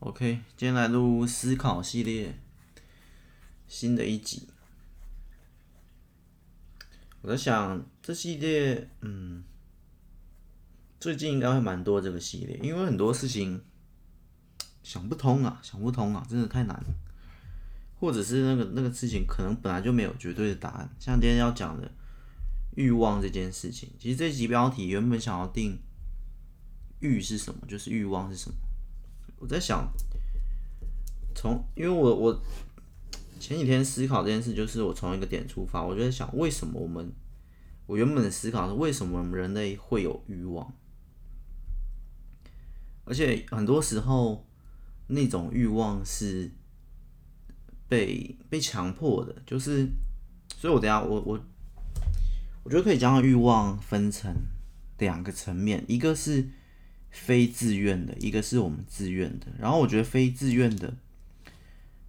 OK，今天来录思考系列新的一集。我在想，这系列，嗯，最近应该会蛮多这个系列，因为很多事情想不通啊，想不通啊，真的太难了。或者是那个那个事情，可能本来就没有绝对的答案。像今天要讲的欲望这件事情，其实这集标题原本想要定“欲”是什么，就是欲望是什么。我在想，从因为我我前几天思考这件事，就是我从一个点出发，我就在想，为什么我们我原本的思考是为什么我们人类会有欲望，而且很多时候那种欲望是被被强迫的，就是，所以我等下我我我觉得可以将欲望分成两个层面，一个是。非自愿的，一个是我们自愿的。然后我觉得非自愿的，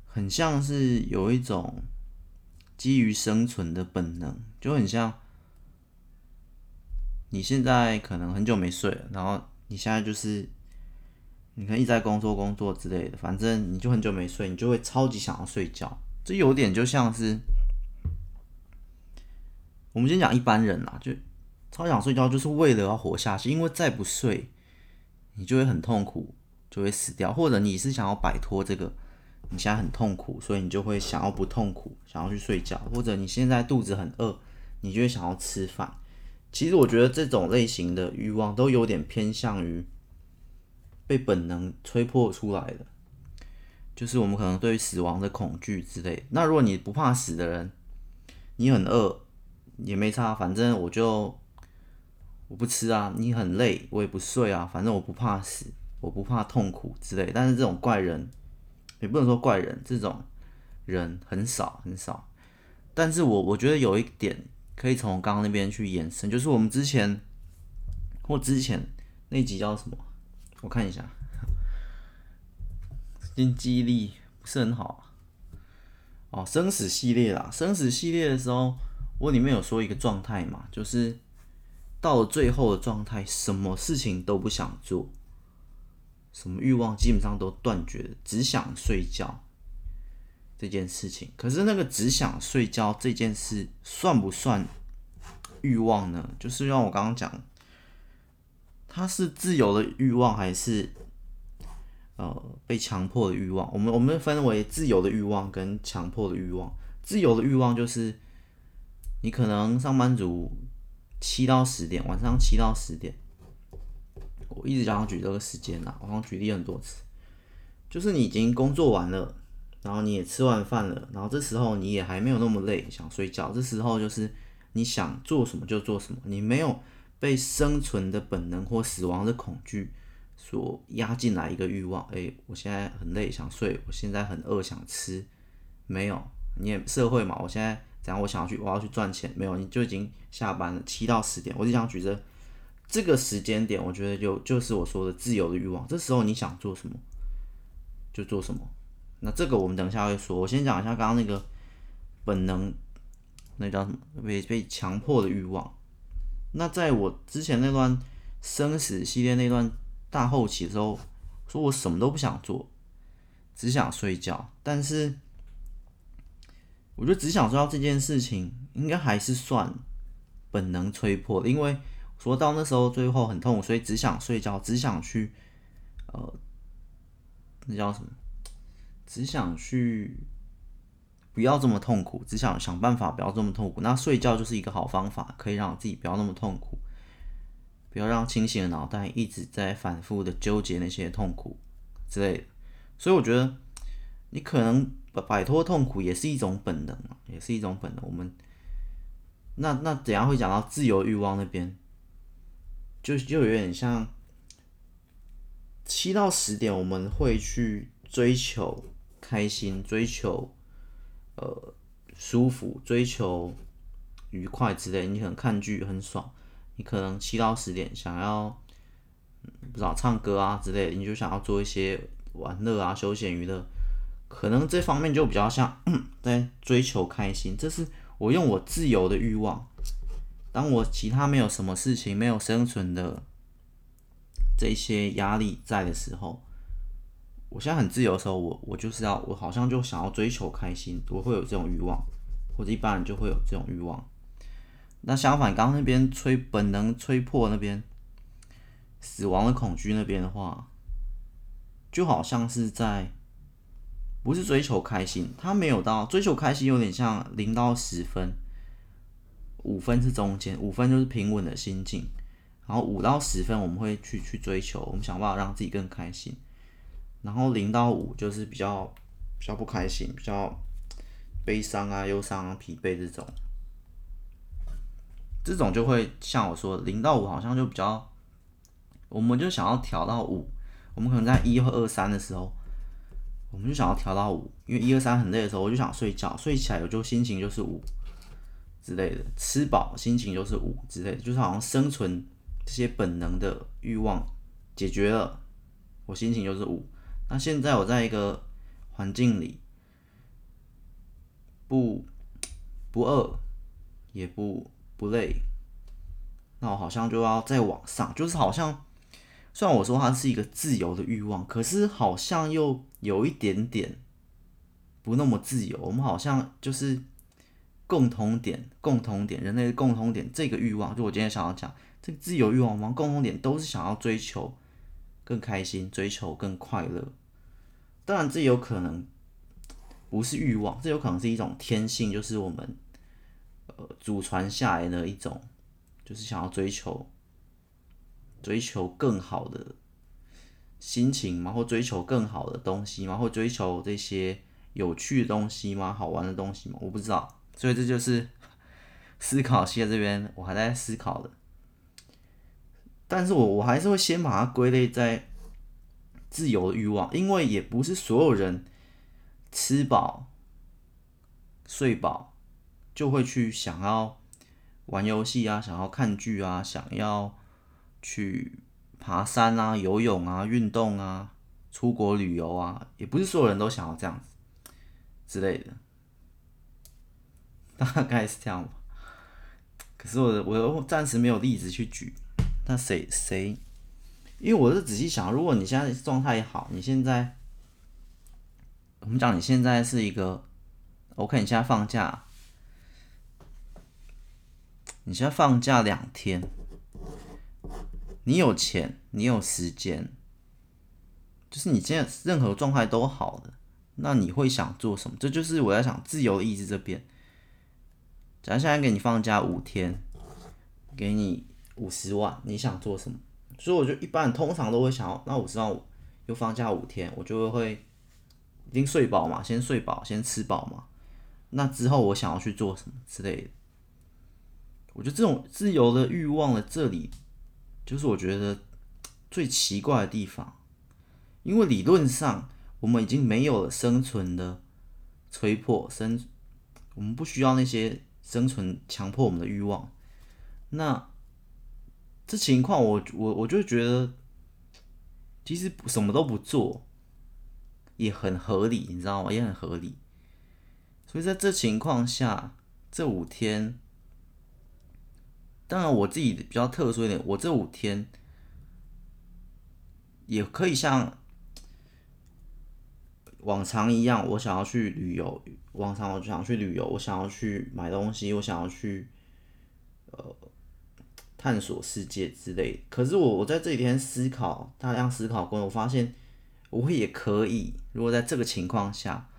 很像是有一种基于生存的本能，就很像你现在可能很久没睡了，然后你现在就是你可能一直在工作工作之类的，反正你就很久没睡，你就会超级想要睡觉。这有点就像是我们先讲一般人啦，就超想睡觉，就是为了要活下去，因为再不睡。你就会很痛苦，就会死掉，或者你是想要摆脱这个，你现在很痛苦，所以你就会想要不痛苦，想要去睡觉，或者你现在肚子很饿，你就会想要吃饭。其实我觉得这种类型的欲望都有点偏向于被本能催迫出来的，就是我们可能对于死亡的恐惧之类。那如果你不怕死的人，你很饿也没差，反正我就。我不吃啊，你很累，我也不睡啊，反正我不怕死，我不怕痛苦之类。但是这种怪人，也不能说怪人，这种人很少很少。但是我我觉得有一点可以从刚刚那边去延伸，就是我们之前或之前那集叫什么？我看一下，最近记忆力不是很好。哦，生死系列啦，生死系列的时候，我里面有说一个状态嘛，就是。到了最后的状态，什么事情都不想做，什么欲望基本上都断绝，只想睡觉这件事情。可是那个只想睡觉这件事算不算欲望呢？就是让我刚刚讲，它是自由的欲望还是呃被强迫的欲望？我们我们分为自由的欲望跟强迫的欲望。自由的欲望就是你可能上班族。七到十点，晚上七到十点，我一直想要举这个时间啦，我好像举例很多次，就是你已经工作完了，然后你也吃完饭了，然后这时候你也还没有那么累，想睡觉，这时候就是你想做什么就做什么，你没有被生存的本能或死亡的恐惧所压进来一个欲望，诶，我现在很累，想睡，我现在很饿，想吃，没有，你也社会嘛，我现在。然后我想要去，我要去赚钱，没有，你就已经下班了，七到十点，我就想举着这个时间点，我觉得就就是我说的自由的欲望。这时候你想做什么就做什么。那这个我们等一下会说。我先讲一下刚刚那个本能，那叫什么？被被强迫的欲望。那在我之前那段生死系列那段大后期的时候，说我什么都不想做，只想睡觉，但是。我就只想睡觉这件事情，应该还是算本能催迫的，因为说到那时候最后很痛，所以只想睡觉，只想去，呃，那叫什么？只想去不要这么痛苦，只想想办法不要这么痛苦。那睡觉就是一个好方法，可以让自己不要那么痛苦，不要让清醒的脑袋一直在反复的纠结那些痛苦之类的。所以我觉得你可能。摆脱痛苦也是一种本能，也是一种本能。我们那那怎样会讲到自由欲望那边，就就有点像七到十点，我们会去追求开心，追求呃舒服，追求愉快之类。你可能看剧很爽，你可能七到十点想要不知道唱歌啊之类，你就想要做一些玩乐啊、休闲娱乐。可能这方面就比较像在追求开心，这是我用我自由的欲望。当我其他没有什么事情、没有生存的这些压力在的时候，我现在很自由的时候，我我就是要我好像就想要追求开心，我会有这种欲望，或者一般人就会有这种欲望。那相反，刚刚那边吹本能吹破那边死亡的恐惧那边的话，就好像是在不是追求开心，他没有到追求开心，有点像零到十分，五分是中间，五分就是平稳的心境，然后五到十分我们会去去追求，我们想办法让自己更开心。然后零到五就是比较比较不开心，比较悲伤啊、忧伤啊、疲惫这种，这种就会像我说的，零到五好像就比较，我们就想要调到五，我们可能在一或二三的时候，我们就想要调到五，因为一二三很累的时候，我就想睡觉，睡起来我就心情就是五之类的，吃饱心情就是五之类的，就是好像生存这些本能的欲望解决了，我心情就是五。那现在我在一个环境里，不不饿，也不不累，那我好像就要再往上，就是好像虽然我说它是一个自由的欲望，可是好像又有一点点不那么自由。我们好像就是共同点，共同点，人类的共同点，这个欲望，就我今天想要讲这个自由欲望，我们共同点都是想要追求更开心，追求更快乐。当然，这有可能不是欲望，这有可能是一种天性，就是我们呃祖传下来的一种，就是想要追求追求更好的心情嘛，或追求更好的东西嘛，或追求这些有趣的东西嘛，好玩的东西嘛，我不知道。所以这就是 思考系在这边，我还在思考的。但是我我还是会先把它归类在。自由的欲望，因为也不是所有人吃饱、睡饱就会去想要玩游戏啊，想要看剧啊，想要去爬山啊、游泳啊、运动啊、出国旅游啊，也不是所有人都想要这样子之类的，大概是这样吧。可是我我又暂时没有例子去举，那谁谁？因为我是仔细想，如果你现在状态好，你现在，我们讲你现在是一个，OK，你现在放假，你现在放假两天，你有钱，你有时间，就是你现在任何状态都好的，那你会想做什么？这就是我在想自由意志这边。假如现在给你放假五天，给你五十万，你想做什么？所以我就一般通常都会想要，那我知道又放假五天，我就会已经睡饱嘛，先睡饱，先吃饱嘛。那之后我想要去做什么之类的，我觉得这种自由的欲望的这里，就是我觉得最奇怪的地方，因为理论上我们已经没有了生存的催迫，生我们不需要那些生存强迫我们的欲望，那。这情况我，我我我就觉得，其实什么都不做也很合理，你知道吗？也很合理。所以在这情况下，这五天，当然我自己比较特殊一点，我这五天也可以像往常一样，我想要去旅游，往常我就想去旅游，我想要去买东西，我想要去，呃。探索世界之类，可是我我在这几天思考，大量思考过后，我发现我也可以。如果在这个情况下，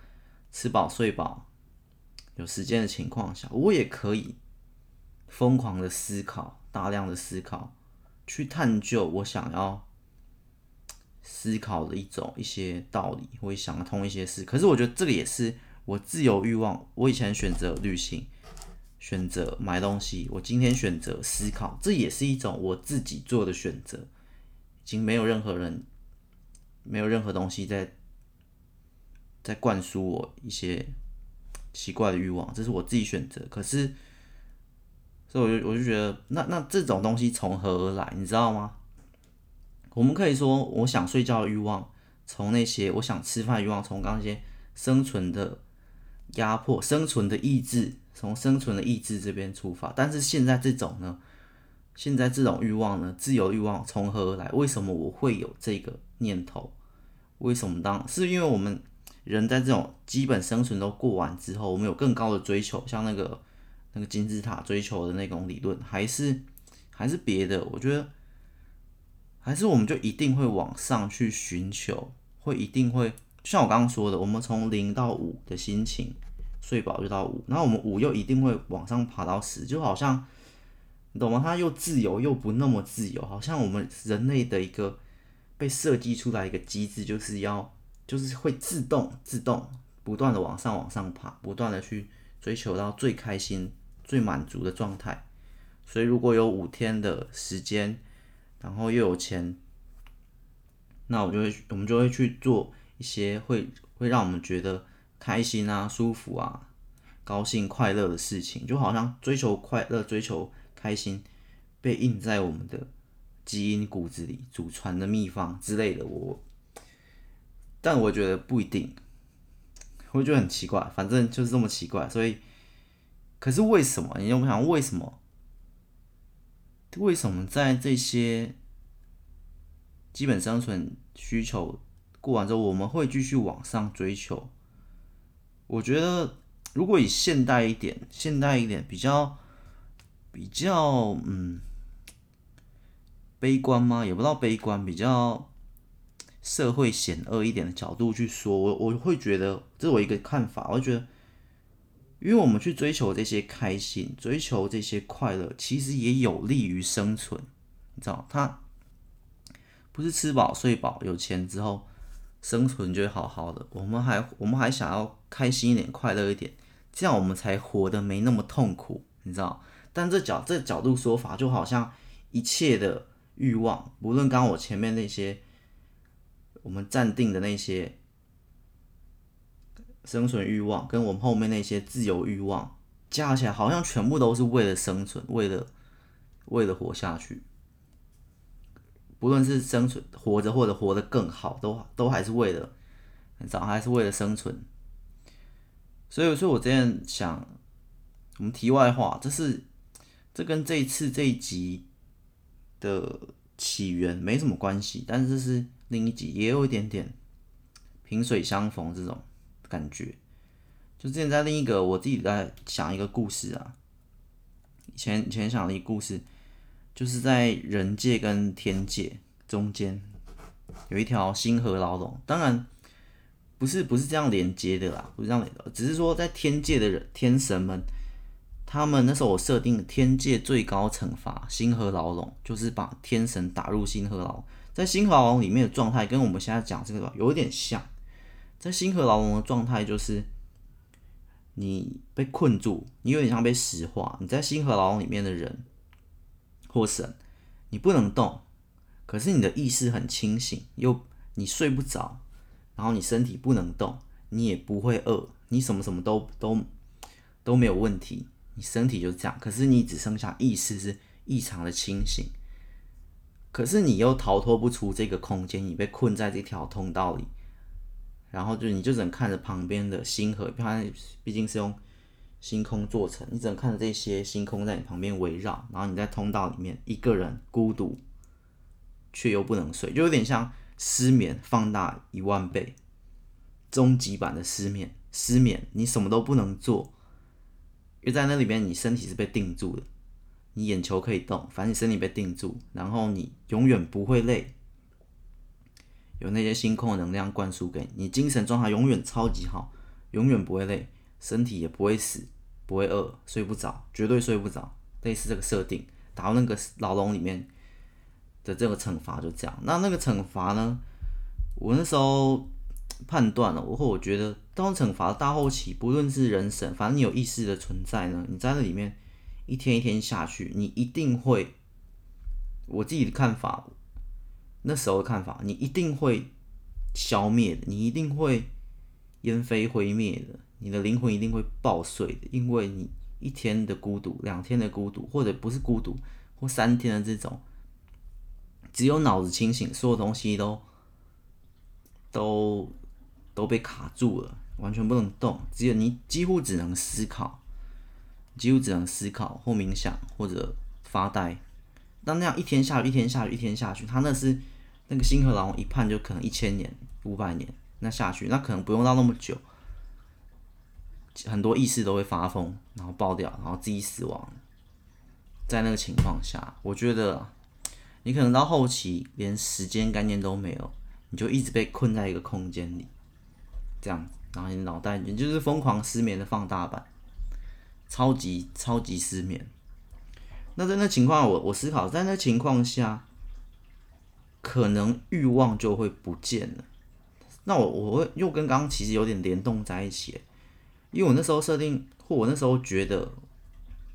吃饱睡饱，有时间的情况下，我也可以疯狂的思考，大量的思考，去探究我想要思考的一种一些道理，我也想通一些事。可是我觉得这个也是我自由欲望。我以前选择旅行。选择买东西，我今天选择思考，这也是一种我自己做的选择。已经没有任何人，没有任何东西在在灌输我一些奇怪的欲望，这是我自己选择。可是，所以我就我就觉得，那那这种东西从何而来？你知道吗？我们可以说，我想睡觉的欲望，从那些我想吃饭欲望，从刚刚那些生存的压迫、生存的意志。从生存的意志这边出发，但是现在这种呢，现在这种欲望呢，自由欲望从何而来？为什么我会有这个念头？为什么当是因为我们人在这种基本生存都过完之后，我们有更高的追求，像那个那个金字塔追求的那种理论，还是还是别的？我觉得还是我们就一定会往上去寻求，会一定会就像我刚刚说的，我们从零到五的心情，睡饱就到五，然后我们五又一定会往上爬到十，就好像你懂吗？它又自由又不那么自由，好像我们人类的一个。被设计出来一个机制，就是要就是会自动自动不断的往上往上爬，不断的去追求到最开心、最满足的状态。所以如果有五天的时间，然后又有钱，那我就会我们就会去做一些会会让我们觉得开心啊、舒服啊、高兴、快乐的事情，就好像追求快乐、追求开心被印在我们的。基因骨子里祖传的秘方之类的，我，但我觉得不一定，我觉得很奇怪，反正就是这么奇怪，所以，可是为什么？你有没有想为什么？为什么在这些基本生存需求过完之后，我们会继续往上追求？我觉得，如果以现代一点、现代一点，比较比较，嗯。悲观吗？也不知道悲观，比较社会险恶一点的角度去说，我我会觉得这是我一个看法。我觉得，因为我们去追求这些开心，追求这些快乐，其实也有利于生存。你知道，它不是吃饱睡饱有钱之后生存就会好好的。我们还我们还想要开心一点，快乐一点，这样我们才活得没那么痛苦。你知道？但这角这角度说法，就好像一切的。欲望，无论刚刚我前面那些，我们暂定的那些生存欲望，跟我们后面那些自由欲望，加起来好像全部都是为了生存，为了为了活下去。不论是生存、活着或者活得更好，都都还是为了，早，还是为了生存。所以，所以我这样想，我们题外话，这是这跟这一次这一集。的起源没什么关系，但是这是另一集，也有一点点萍水相逢这种感觉。就之前在另一个，我自己在想一个故事啊，以前以前想了一个故事，就是在人界跟天界中间有一条星河牢笼，当然不是不是这样连接的啦，不是这样连的，只是说在天界的人天神们。他们那时候我设定天界最高惩罚星河牢笼，就是把天神打入星河牢。在星河牢笼里面的状态跟我们现在讲这个有点像。在星河牢笼的状态就是你被困住，你有点像被石化。你在星河牢笼里面的人或神，你不能动，可是你的意识很清醒，又你睡不着，然后你身体不能动，你也不会饿，你什么什么都都都没有问题。你身体就这样，可是你只剩下意识是异常的清醒，可是你又逃脱不出这个空间，你被困在这条通道里，然后就你就只能看着旁边的星河，它毕竟是用星空做成，你只能看着这些星空在你旁边围绕，然后你在通道里面一个人孤独，却又不能睡，就有点像失眠放大一万倍，终极版的失眠，失眠你什么都不能做。因为在那里边，你身体是被定住的，你眼球可以动，反正你身体被定住，然后你永远不会累，有那些星空能量灌输给你，精神状态永远超级好，永远不会累，身体也不会死，不会饿，睡不着，绝对睡不着，类似这个设定，打到那个牢笼里面的这个惩罚就这样。那那个惩罚呢？我那时候。判断了，我或我觉得，当惩罚大后期，不论是人神，反正你有意识的存在呢，你在那里面一天一天下去，你一定会，我自己的看法，那时候的看法，你一定会消灭的，你一定会烟飞灰灭的，你的灵魂一定会爆碎的，因为你一天的孤独，两天的孤独，或者不是孤独，或三天的这种，只有脑子清醒，所有东西都都。都被卡住了，完全不能动，只有你几乎只能思考，几乎只能思考或冥想或者发呆。当那样一天下去，一天下去，一天下去，他那是那个星河狼王一判就可能一千年，五百年，那下去那可能不用到那么久，很多意识都会发疯，然后爆掉，然后自己死亡。在那个情况下，我觉得你可能到后期连时间概念都没有，你就一直被困在一个空间里，这样，然后你脑袋你就是疯狂失眠的放大版，超级超级失眠。那在那情况，我我思考，在那情况下，可能欲望就会不见了。那我我会又跟刚刚其实有点联动在一起，因为我那时候设定，或我那时候觉得。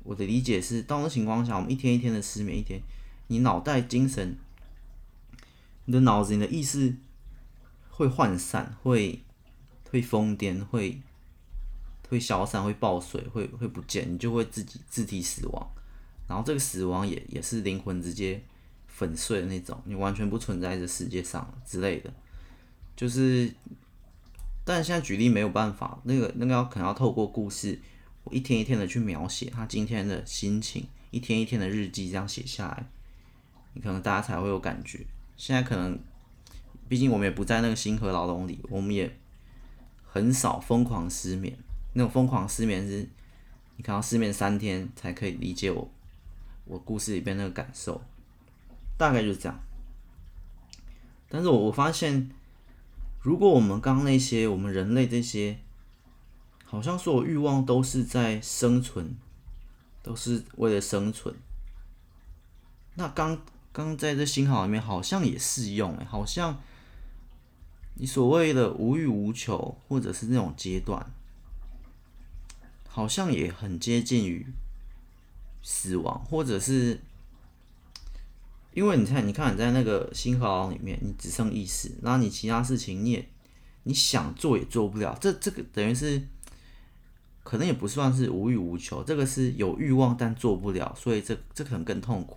我的理解是，到那情况下，我们一天一天的失眠，一天，你脑袋精神，你的脑子、你的意识会涣散，会会疯癫，会会消散，会爆水，会会不见，你就会自己自体死亡。然后这个死亡也也是灵魂直接粉碎的那种，你完全不存在这世界上之类的。就是，但现在举例没有办法，那个那个要可能要透过故事。我一天一天的去描写他今天的心情，一天一天的日记这样写下来，你可能大家才会有感觉。现在可能，毕竟我们也不在那个星河牢笼里，我们也很少疯狂失眠。那种疯狂失眠是，你可能要失眠三天才可以理解我，我故事里边那个感受，大概就是这样。但是我我发现，如果我们刚那些，我们人类这些。好像所有欲望都是在生存，都是为了生存。那刚刚在这星号里面好像也适用诶，好像你所谓的无欲无求，或者是那种阶段，好像也很接近于死亡，或者是因为你看，你看你在那个星号里面，你只剩意识，然后你其他事情你也你想做也做不了，这这个等于是。可能也不算是无欲无求，这个是有欲望但做不了，所以这这可能更痛苦。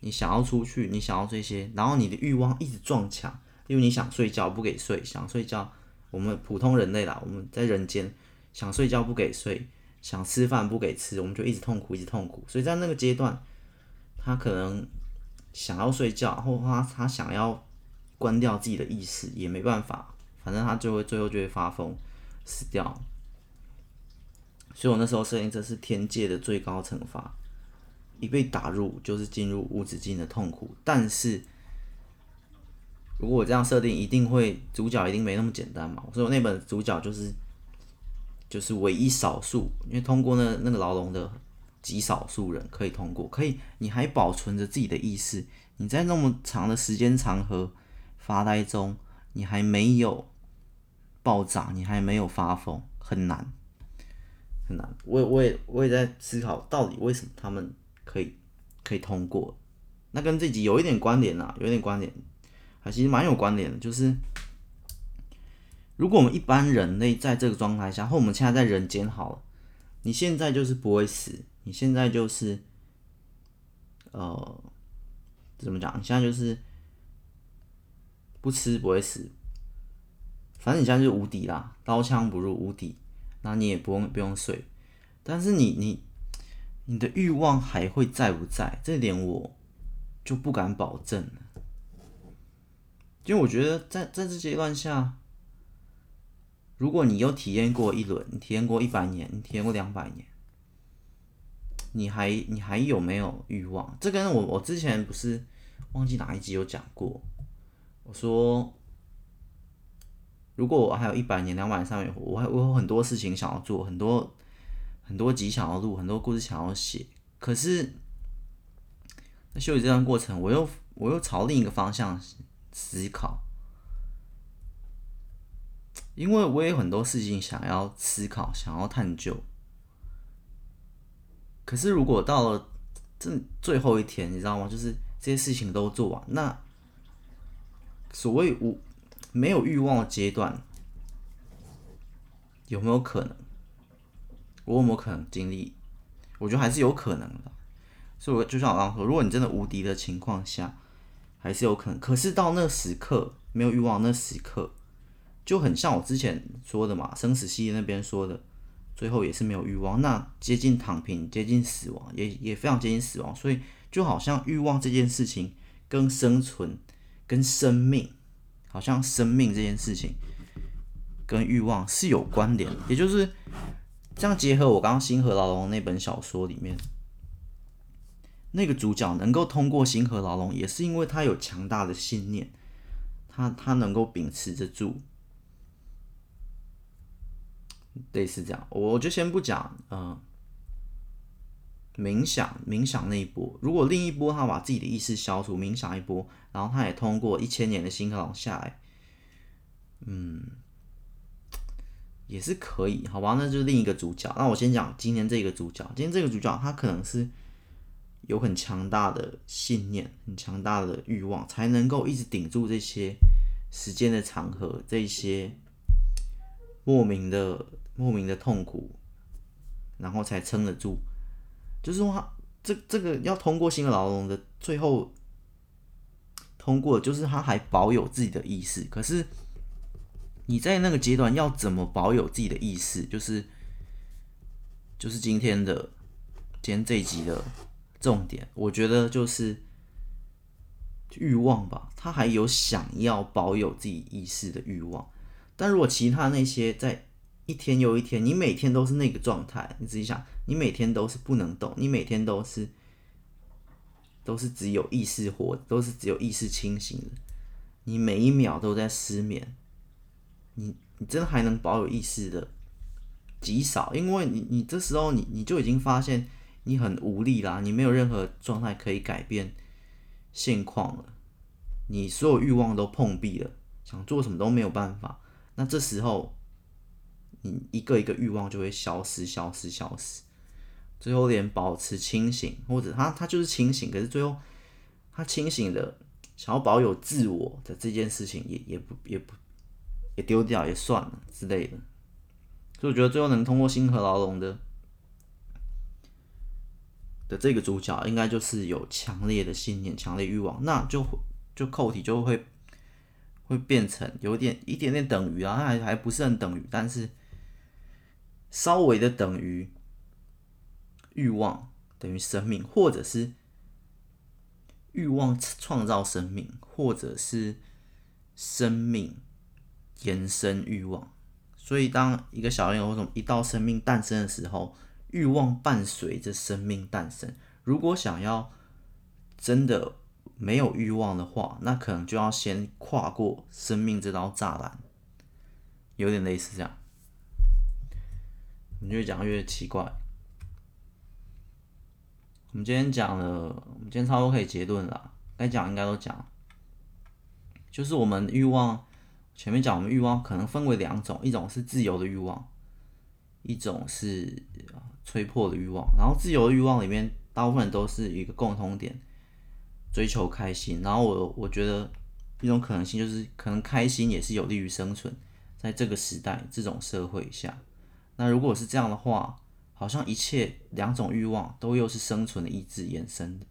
你想要出去，你想要这些，然后你的欲望一直撞墙，因为你想睡觉不给睡，想睡觉，我们普通人类啦，我们在人间想睡觉不给睡，想吃饭不给吃，我们就一直痛苦，一直痛苦。所以在那个阶段，他可能想要睡觉，或他他想要关掉自己的意识，也没办法，反正他就会最后就会发疯死掉。所以我那时候设定这是天界的最高惩罚，一被打入就是进入无止境的痛苦。但是如果我这样设定，一定会主角一定没那么简单嘛。所以我那本主角就是就是唯一少数，因为通过那那个牢笼的极少数人可以通过，可以你还保存着自己的意识，你在那么长的时间长河发呆中，你还没有爆炸，你还没有发疯，很难。很难，我也我也我也在思考，到底为什么他们可以可以通过？那跟这集有一点关联啊，有一点关联，还其实蛮有关联的。就是如果我们一般人类在这个状态下，或我们现在在人间好了，你现在就是不会死，你现在就是呃怎么讲？你现在就是不吃不会死，反正你现在就是无敌啦，刀枪不入，无敌。那你也不用不用睡，但是你你你的欲望还会在不在？这点我就不敢保证了。因为我觉得在在这阶段下，如果你有体验过一轮，体验过一百年，你体验过两百年，你还你还有没有欲望？这跟我我之前不是忘记哪一集有讲过，我说。如果我还有一百年、两百年、三百年，我还我有很多事情想要做，很多很多集想要录，很多故事想要写。可是，在休息这段过程，我又我又朝另一个方向思考，因为我有很多事情想要思考、想要探究。可是，如果到了这最后一天，你知道吗？就是这些事情都做完，那所谓无。没有欲望的阶段，有没有可能？我有没有可能经历？我觉得还是有可能的。所以，我就像我刚刚说，如果你真的无敌的情况下，还是有可能。可是到那时刻没有欲望，那时刻就很像我之前说的嘛，生死系那边说的，最后也是没有欲望，那接近躺平，接近死亡，也也非常接近死亡。所以，就好像欲望这件事情跟生存、跟生命。好像生命这件事情跟欲望是有关联，也就是这样结合我刚刚星河牢笼那本小说里面 那个主角能够通过星河牢笼，也是因为他有强大的信念，他他能够秉持着住，类似这样，我就先不讲，嗯。冥想，冥想那一波，如果另一波他把自己的意识消除，冥想一波，然后他也通过一千年的星河牢下来，嗯，也是可以，好吧？那就是另一个主角。那我先讲今天这个主角，今天这个主角他可能是有很强大的信念，很强大的欲望，才能够一直顶住这些时间的长河，这些莫名的莫名的痛苦，然后才撑得住。就是说他，这这个要通过新的牢笼的最后通过，就是他还保有自己的意识。可是你在那个阶段要怎么保有自己的意识？就是就是今天的今天这一集的重点，我觉得就是欲望吧。他还有想要保有自己意识的欲望，但如果其他那些在。一天又一天，你每天都是那个状态。你自己想，你每天都是不能动，你每天都是都是只有意识活，都是只有意识清醒。你每一秒都在失眠，你你真的还能保有意识的极少，因为你你这时候你你就已经发现你很无力啦，你没有任何状态可以改变现况了，你所有欲望都碰壁了，想做什么都没有办法。那这时候。你一个一个欲望就会消失，消失，消失，最后连保持清醒，或者他他就是清醒，可是最后他清醒的想要保有自我的这件事情也也不也不也丢掉也算了之类的，所以我觉得最后能通过星河牢笼的的这个主角，应该就是有强烈的信念、强烈欲望，那就就扣题就会会变成有点一点点等于啊，还还不是很等于，但是。稍微的等于欲望等于生命，或者是欲望创造生命，或者是生命延伸欲望。所以，当一个小孩或者一道生命诞生的时候，欲望伴随着生命诞生。如果想要真的没有欲望的话，那可能就要先跨过生命这道栅栏，有点类似这样。你越讲越奇怪。我们今天讲了，我们今天差不多可以结论了，该讲应该都讲。就是我们欲望，前面讲我们欲望可能分为两种，一种是自由的欲望，一种是催迫的欲望。然后自由的欲望里面，大部分都是一个共同点，追求开心。然后我我觉得一种可能性就是，可能开心也是有利于生存，在这个时代这种社会下。那如果是这样的话，好像一切两种欲望都又是生存的意志衍生的。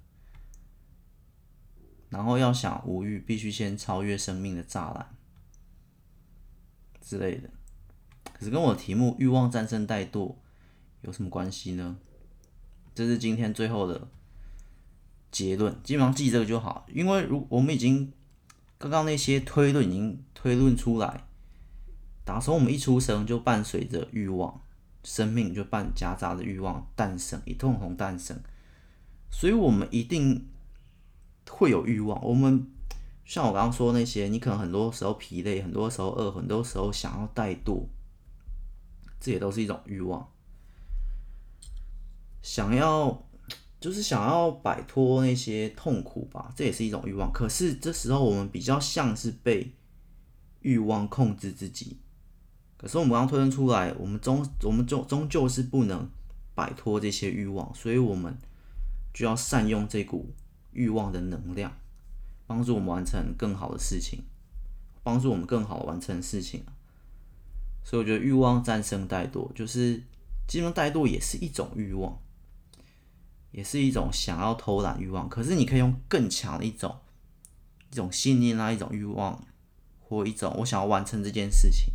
然后要想无欲，必须先超越生命的栅栏之类的。可是跟我的题目“欲望战胜怠惰”有什么关系呢？这是今天最后的结论，基本上记这个就好。因为如我们已经刚刚那些推论已经推论出来。打从我们一出生就伴随着欲望，生命就伴夹杂着欲望诞生，一共同诞生，所以我们一定会有欲望。我们像我刚刚说那些，你可能很多时候疲累，很多时候饿，很多时候想要怠惰，这也都是一种欲望。想要就是想要摆脱那些痛苦吧，这也是一种欲望。可是这时候我们比较像是被欲望控制自己。可是我们刚推论出来，我们终我们终终究是不能摆脱这些欲望，所以我们就要善用这股欲望的能量，帮助我们完成更好的事情，帮助我们更好完成事情。所以我觉得欲望战胜怠惰，就是基本上怠惰也是一种欲望，也是一种想要偷懒欲望。可是你可以用更强的一种一种信念啊，一种欲望，或一种我想要完成这件事情。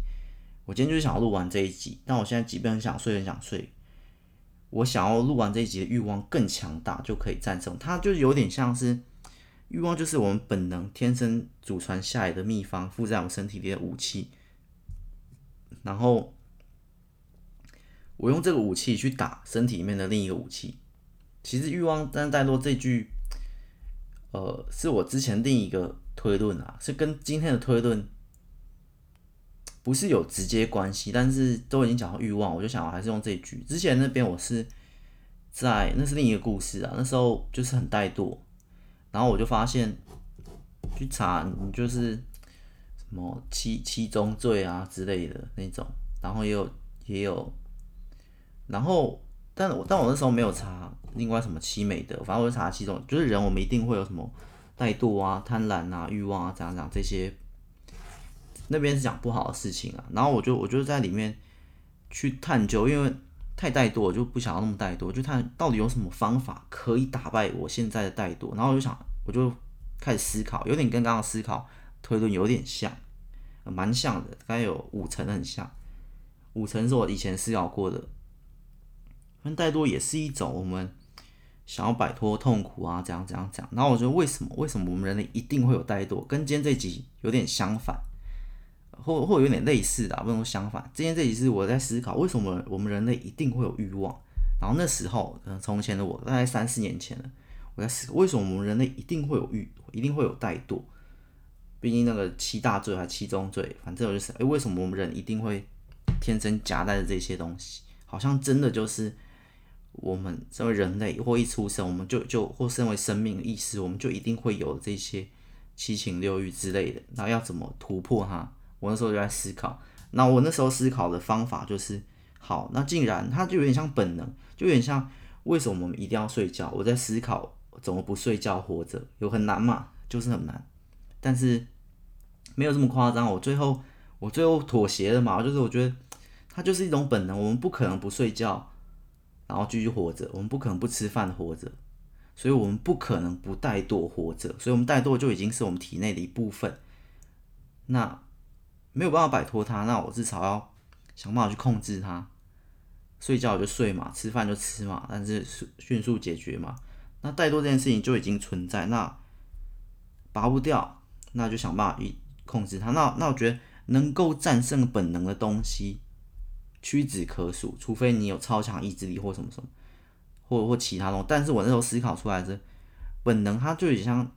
我今天就是想要录完这一集，但我现在即便很想睡，很想睡，我想要录完这一集的欲望更强大，就可以战胜它。就有点像是欲望就是我们本能天生祖传下来的秘方，附在我们身体里的武器。然后我用这个武器去打身体里面的另一个武器。其实欲望但是带多这句，呃，是我之前另一个推论啊，是跟今天的推论不是有直接关系，但是都已经讲到欲望，我就想我还是用这一句。之前那边我是在那是另一个故事啊，那时候就是很怠惰，然后我就发现去查你就是什么七七宗罪啊之类的那种，然后也有也有，然后但我但我那时候没有查。另外什么七美的，反正我就查七种，就是人我们一定会有什么怠惰啊、贪婪啊、欲望啊，这样这样这些。那边是讲不好的事情啊，然后我就我就在里面去探究，因为太怠惰，我就不想要那么怠惰，就看到底有什么方法可以打败我现在的怠惰。然后我就想，我就开始思考，有点跟刚刚思考推论有点像，蛮像的，大概有五成很像，五成是我以前思考过的。但怠惰也是一种我们。想要摆脱痛苦啊，怎样怎样讲？然后我觉得为什么？为什么我们人类一定会有怠惰？跟今天这集有点相反，或或有点类似的，不能说相反。今天这集是我在思考，为什么我们人类一定会有欲望？然后那时候，可能从前的我，大概三四年前了，我在思考，为什么我们人类一定会有欲，一定会有怠惰？毕竟那个七大罪还七宗罪，反正我就是，诶，为什么我们人一定会天生夹带着这些东西？好像真的就是。我们身为人类，或一出生，我们就就或身为生命意识，我们就一定会有这些七情六欲之类的。然后要怎么突破它？我那时候就在思考。那我那时候思考的方法就是：好，那竟然它就有点像本能，就有点像为什么我们一定要睡觉？我在思考怎么不睡觉活着，有很难嘛？就是很难。但是没有这么夸张。我最后我最后妥协了嘛？就是我觉得它就是一种本能，我们不可能不睡觉。然后继续活着，我们不可能不吃饭活着，所以我们不可能不怠惰活着，所以我们怠惰就已经是我们体内的一部分。那没有办法摆脱它，那我至少要想办法去控制它。睡觉就睡嘛，吃饭就吃嘛，但是迅速解决嘛。那怠惰这件事情就已经存在，那拔不掉，那就想办法去控制它。那那我觉得能够战胜本能的东西。屈指可数，除非你有超强意志力或什么什么，或或其他东西。但是我那时候思考出来是本能，它就有点像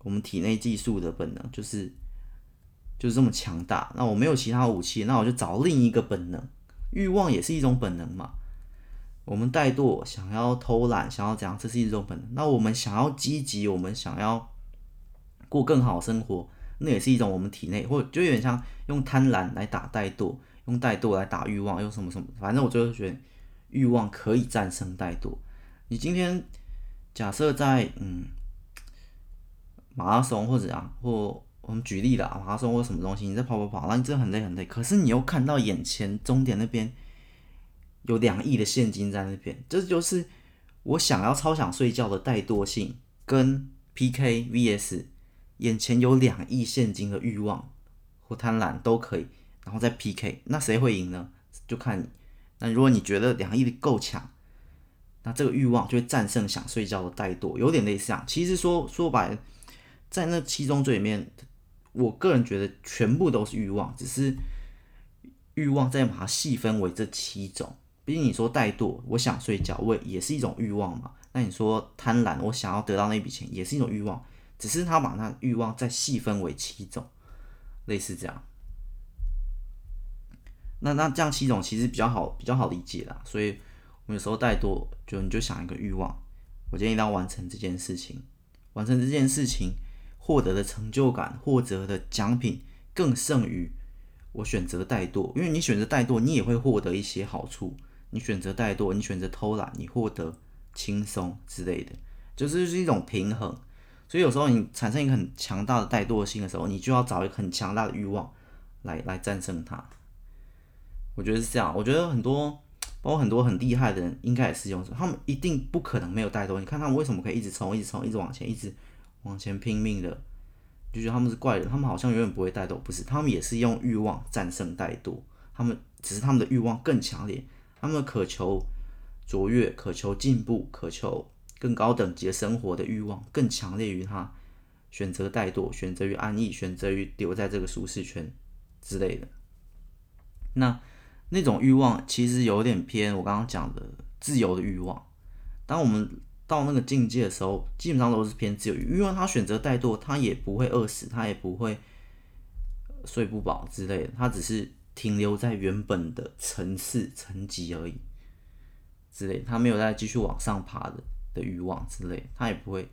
我们体内激素的本能，就是就是这么强大。那我没有其他武器，那我就找另一个本能。欲望也是一种本能嘛。我们怠惰，想要偷懒，想要怎样，这是一种本能。那我们想要积极，我们想要过更好生活，那也是一种我们体内，或就有点像用贪婪来打怠惰。用怠惰来打欲望，用什么什么，反正我就觉得欲望可以战胜怠惰。你今天假设在嗯马拉松或者啊，或我们举例啦，马拉松或什么东西，你在跑跑跑，那你真的很累很累，可是你又看到眼前终点那边有两亿的现金在那边，这就是我想要超想睡觉的怠惰性跟 PK VS 眼前有两亿现金的欲望或贪婪都可以。然后再 PK，那谁会赢呢？就看你。那如果你觉得两亿够强，那这个欲望就会战胜想睡觉的怠惰，有点类似这样。其实说说白，在那七宗罪里面，我个人觉得全部都是欲望，只是欲望再把它细分为这七种。毕竟你说怠惰，我想睡觉，我也是一种欲望嘛。那你说贪婪，我想要得到那笔钱，也是一种欲望，只是他把那欲望再细分为七种，类似这样。那那这样七种其实比较好比较好理解啦，所以我们有时候怠惰，就你就想一个欲望，我今天一定要完成这件事情，完成这件事情获得的成就感，获得的奖品更胜于我选择怠惰，因为你选择怠惰，你也会获得一些好处，你选择怠惰，你选择偷懒，你获得轻松之类的，就是是一种平衡。所以有时候你产生一个很强大的怠惰性的时候，你就要找一个很强大的欲望来来战胜它。我觉得是这样，我觉得很多，包括很多很厉害的人，应该也是用，他们一定不可能没有怠惰。你看他们为什么可以一直冲，一直冲，一直往前，一直往前拼命的，就觉得他们是怪人，他们好像永远不会怠惰，不是，他们也是用欲望战胜怠惰，他们只是他们的欲望更强烈，他们渴求卓越、渴求进步、渴求更高等级的生活的欲望更强烈于他选择怠惰，选择于安逸，选择于留在这个舒适圈之类的。那那种欲望其实有点偏我刚刚讲的自由的欲望。当我们到那个境界的时候，基本上都是偏自由，因为他选择怠惰，他也不会饿死，他也不会睡不饱之类的，他只是停留在原本的层次层级而已，之类，他没有再继续往上爬的的欲望之类，他也不会。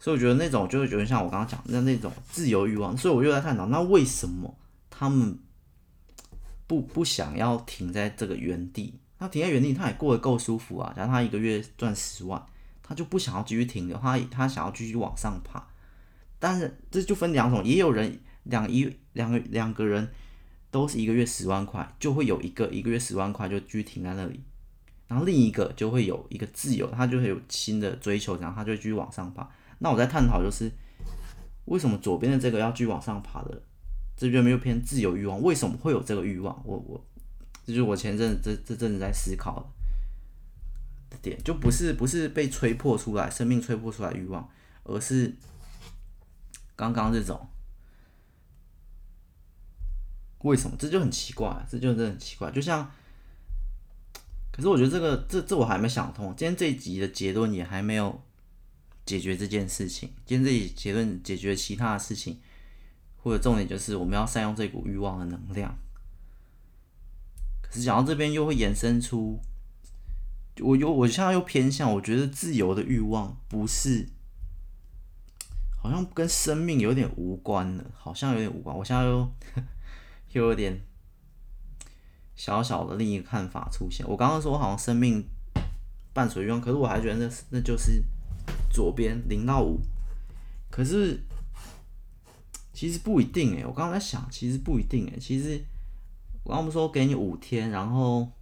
所以我觉得那种就会觉得像我刚刚讲的那那种自由欲望，所以我就在探讨，那为什么他们不不想要停在这个原地？他停在原地，他也过得够舒服啊。假如他一个月赚十万，他就不想要继续停留，他他想要继续往上爬。但是这就分两种，也有人两一两个两个人都是一个月十万块，就会有一个一个月十万块就继续停在那里，然后另一个就会有一个自由，他就会有新的追求，然后他就继续往上爬。那我在探讨就是，为什么左边的这个要继续往上爬的，这边没有偏自由欲望，为什么会有这个欲望？我我。这就是我前阵这这阵子在思考的点，就不是不是被吹破出来，生命吹破出来欲望，而是刚刚这种，为什么？这就很奇怪，这就真的很奇怪。就像，可是我觉得这个这这我还没想通。今天这一集的结论也还没有解决这件事情。今天这一结论解决其他的事情，或者重点就是我们要善用这股欲望的能量。可是讲到这边又会延伸出，我又我现在又偏向，我觉得自由的欲望不是，好像跟生命有点无关了，好像有点无关。我现在又又有点小小的另一个看法出现。我刚刚说好像生命伴随欲望，可是我还觉得那那就是左边零到五，可是其实不一定诶，我刚刚在想，其实不一定诶，其实。我刚不说给你五天，然后，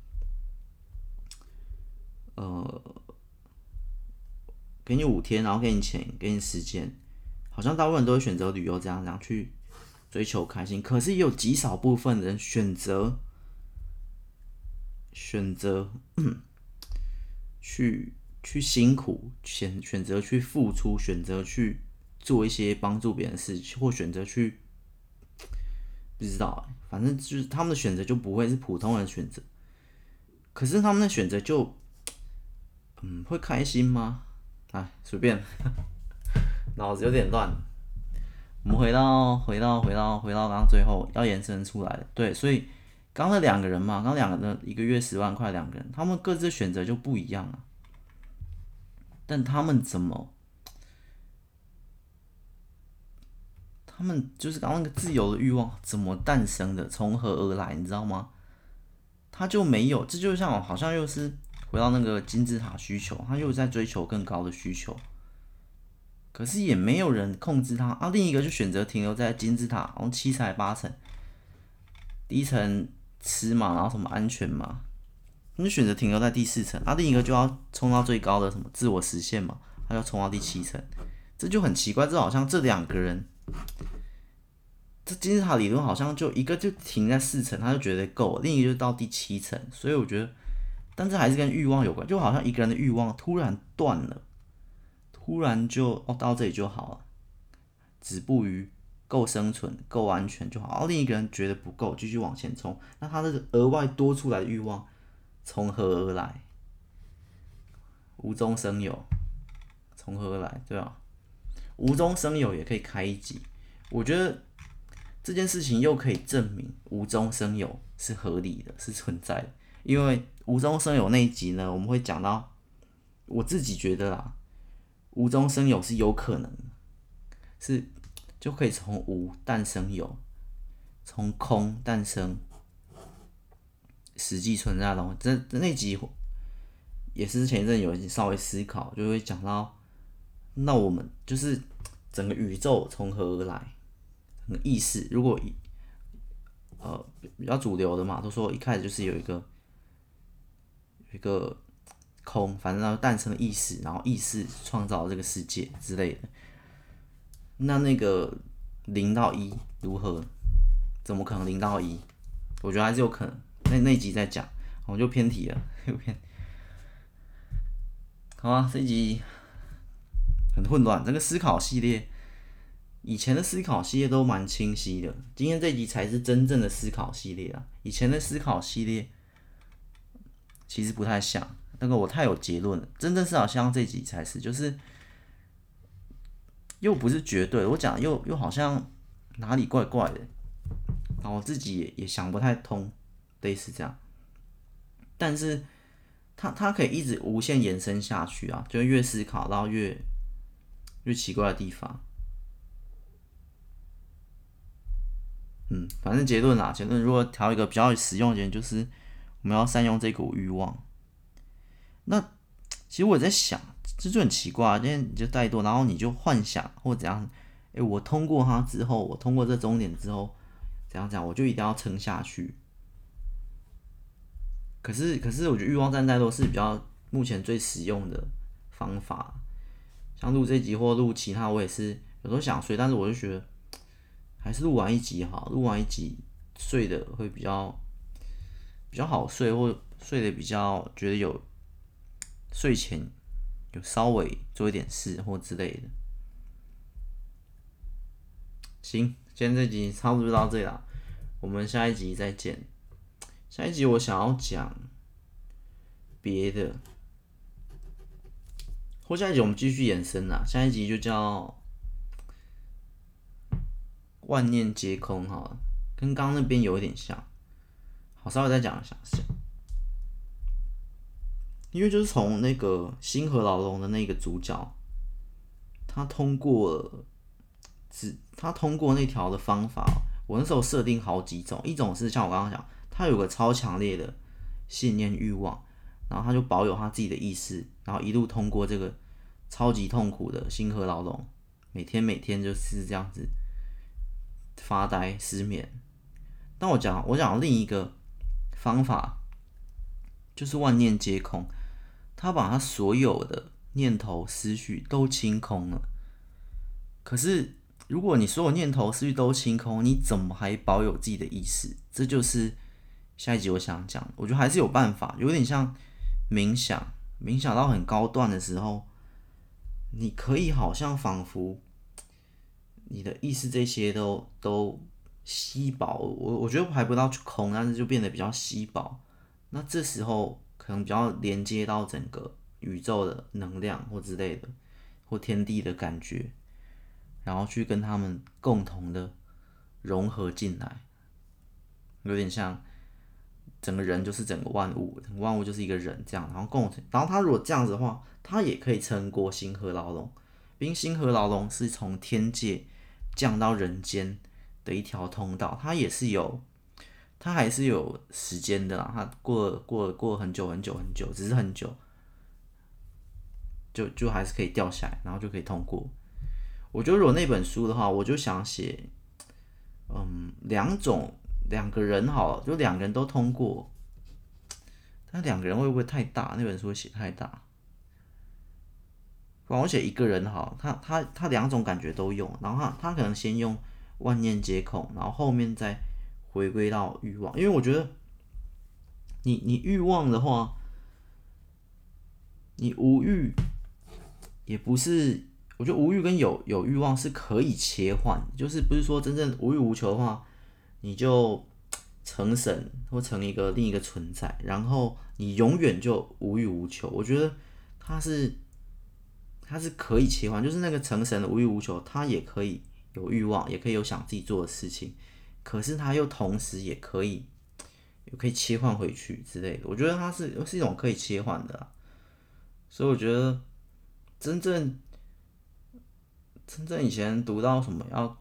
呃，给你五天，然后给你钱，给你时间，好像大部分人都会选择旅游这样这样去追求开心。可是也有极少部分人选择选择去去辛苦，选选择去付出，选择去做一些帮助别人的事情，或选择去。不知道，反正就是他们的选择就不会是普通人选择，可是他们的选择就，嗯，会开心吗？哎，随便，脑子有点乱。我们回到回到回到回到刚刚最后要延伸出来的，对，所以刚那两个人嘛，刚两个人一个月十万块，两个人他们各自选择就不一样啊，但他们怎么？他们就是刚刚那个自由的欲望怎么诞生的，从何而来，你知道吗？他就没有，这就像好像又是回到那个金字塔需求，他又在追求更高的需求，可是也没有人控制他啊。另一个就选择停留在金字塔，然后七层八层，第一层吃嘛，然后什么安全嘛，你就选择停留在第四层，啊，另一个就要冲到最高的什么自我实现嘛，他要冲到第七层，这就很奇怪，这好像这两个人。这金字塔理论好像就一个就停在四层，他就觉得够；另一个就到第七层，所以我觉得，但这还是跟欲望有关，就好像一个人的欲望突然断了，突然就哦到这里就好了，止步于够生存、够安全就好。然后另一个人觉得不够，继续往前冲，那他这个额外多出来的欲望从何而来？无中生有，从何而来？对吧？无中生有也可以开一集，我觉得这件事情又可以证明无中生有是合理的，是存在的。因为无中生有那一集呢，我们会讲到，我自己觉得啦，无中生有是有可能，是就可以从无诞生有，从空诞生实际存在的东西。这这那集也是前一阵有稍微思考，就会讲到。那我们就是整个宇宙从何而来？整个意识，如果呃比较主流的嘛，都说一开始就是有一个有一个空，反正它诞生了意识，然后意识创造了这个世界之类的。那那个零到一如何？怎么可能零到一？我觉得还是有可能。那那集再讲，我就偏题了，又偏。好啊，这集。很混乱，这个思考系列以前的思考系列都蛮清晰的，今天这集才是真正的思考系列啊。以前的思考系列其实不太像，那个我太有结论了。真正思考像这集才是，就是又不是绝对，我讲又又好像哪里怪怪的，然后我自己也也想不太通，类似这样。但是它它可以一直无限延伸下去啊，就越思考到越越奇怪的地方。嗯，反正结论啦，结论如果调一个比较实用一点，就是我们要善用这股欲望。那其实我在想，这就很奇怪，今天你就怠惰，然后你就幻想或怎样，诶，我通过它之后，我通过这终点之后，怎样怎样，我就一定要撑下去。可是，可是我觉得欲望战怠惰是比较目前最实用的方法。像录这集或录其他，我也是有时候想睡，但是我就觉得。还是录完一集好，录完一集睡的会比较比较好睡，或睡的比较觉得有睡前有稍微做一点事或之类的。行，今天这集差不多就到这里了，我们下一集再见。下一集我想要讲别的，或下一集我们继续延伸啦，下一集就叫。万念皆空，哈，跟刚刚那边有一点像。好，稍微再讲一下，因为就是从那个星河牢笼的那个主角，他通过，只他通过那条的方法，我那时候设定好几种，一种是像我刚刚讲，他有个超强烈的信念欲望，然后他就保有他自己的意识，然后一路通过这个超级痛苦的星河牢笼，每天每天就是这样子。发呆、失眠。但我讲，我讲另一个方法，就是万念皆空。他把他所有的念头、思绪都清空了。可是，如果你所有念头、思绪都清空，你怎么还保有自己的意识？这就是下一集我想讲。我觉得还是有办法，有点像冥想。冥想到很高段的时候，你可以好像仿佛。你的意识这些都都稀薄，我我觉得还不到去空，但是就变得比较稀薄。那这时候可能比较连接到整个宇宙的能量或之类的，或天地的感觉，然后去跟他们共同的融合进来，有点像整个人就是整个万物，整个万物就是一个人这样，然后共，然后他如果这样子的话，他也可以撑过星河牢笼。因为星河牢笼是从天界。降到人间的一条通道，它也是有，它还是有时间的啦。它过过过很久很久很久，只是很久，就就还是可以掉下来，然后就可以通过。我觉得如果那本书的话，我就想写，嗯，两种两个人好，就两个人都通过，但两个人会不会太大？那本书写太大。帮我写一个人好，他他他两种感觉都用，然后他他可能先用万念皆空，然后后面再回归到欲望，因为我觉得你你欲望的话，你无欲也不是，我觉得无欲跟有有欲望是可以切换，就是不是说真正无欲无求的话，你就成神或成一个另一个存在，然后你永远就无欲无求，我觉得他是。它是可以切换，就是那个成神的无欲无求，他也可以有欲望，也可以有想自己做的事情，可是他又同时也可以，也可以切换回去之类的。我觉得它是是一种可以切换的，所以我觉得真正真正以前读到什么要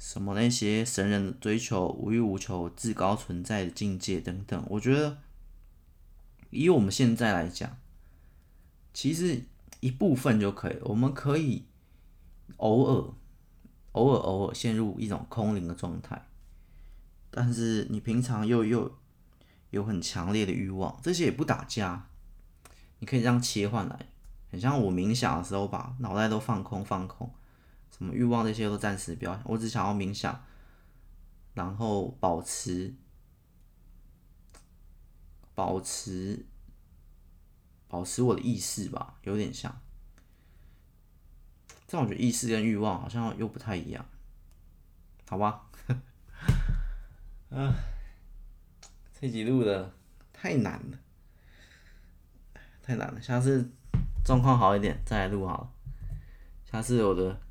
什么那些神人追求无欲无求、至高存在的境界等等，我觉得以我们现在来讲，其实。一部分就可以，我们可以偶尔、偶尔、偶尔陷入一种空灵的状态，但是你平常又又有很强烈的欲望，这些也不打架，你可以这样切换来，很像我冥想的时候把脑袋都放空放空，什么欲望这些都暂时不要，我只想要冥想，然后保持保持。保持我的意识吧，有点像。这我觉得意识跟欲望好像又不太一样，好吧？啊，这几录的太难了，太难了，下次状况好一点再来录好了。下次我的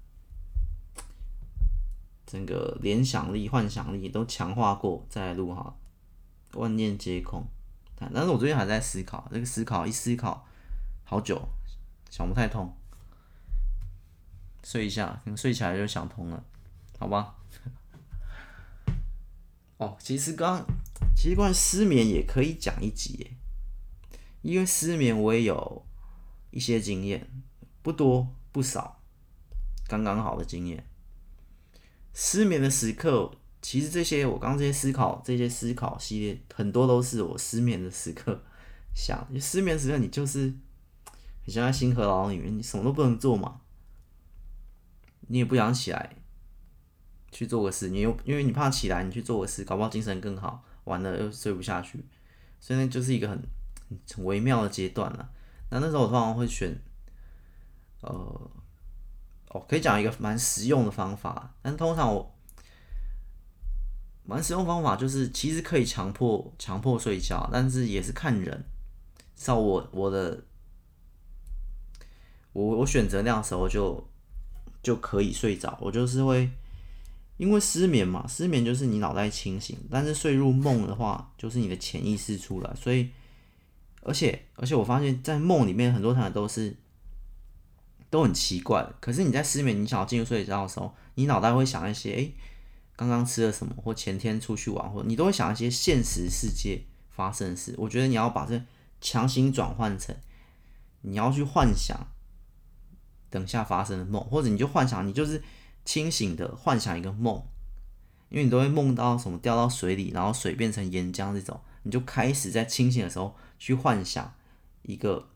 整个联想力、幻想力都强化过再录好，万念皆空。但是我最近还在思考，这个思考一思考好久，想不太通。睡一下，可能睡起来就想通了，好吧？哦，其实刚其实关于失眠也可以讲一集，因为失眠我也有一些经验，不多不少，刚刚好的经验。失眠的时刻。其实这些我刚这些思考，这些思考系列很多都是我失眠的时刻想。你失眠时刻，你就是你像在星河牢里面，你什么都不能做嘛，你也不想起来去做个事，你又因为你怕起来，你去做个事，搞不好精神更好，完了又睡不下去，所以那就是一个很很微妙的阶段了。那那时候我通常会选，呃，哦，可以讲一个蛮实用的方法，但通常我。蛮实用方法就是，其实可以强迫强迫睡觉，但是也是看人。像我我的，我我选择那样时候就就可以睡着。我就是会因为失眠嘛，失眠就是你脑袋清醒，但是睡入梦的话，就是你的潜意识出来。所以，而且而且我发现，在梦里面很多场都是都很奇怪。可是你在失眠，你想要进入睡觉的时候，你脑袋会想一些，哎。刚刚吃了什么，或前天出去玩，或你都会想一些现实世界发生的事。我觉得你要把这强行转换成，你要去幻想等下发生的梦，或者你就幻想你就是清醒的幻想一个梦，因为你都会梦到什么掉到水里，然后水变成岩浆这种，你就开始在清醒的时候去幻想一个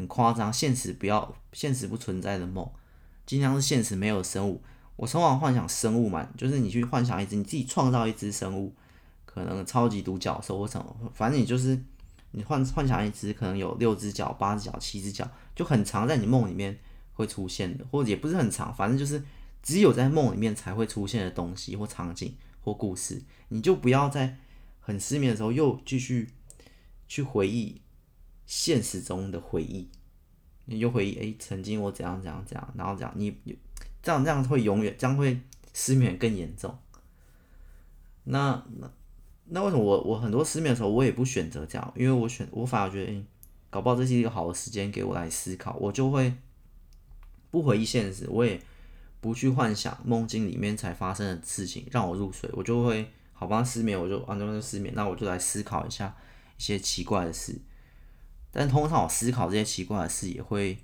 很夸张、现实不要、现实不存在的梦，尽量是现实没有生物。我通常幻想生物嘛，就是你去幻想一只，你自己创造一只生物，可能超级独角兽或什么，反正你就是你幻幻想一只，可能有六只脚、八只脚、七只脚，就很常在你梦里面会出现的，或者也不是很常，反正就是只有在梦里面才会出现的东西或场景或故事，你就不要在很失眠的时候又继续去回忆现实中的回忆，你就回忆诶、欸，曾经我怎样怎样怎样，然后怎样你。这样这样会永远，将会失眠更严重。那那那为什么我我很多失眠的时候，我也不选择这样？因为我选我反而觉得，欸，搞不好这是一个好的时间给我来思考，我就会不回忆现实，我也不去幻想梦境里面才发生的事情让我入睡，我就会好吧，失眠我就啊，那就失眠，那我就来思考一下一些奇怪的事。但通常我思考这些奇怪的事也会，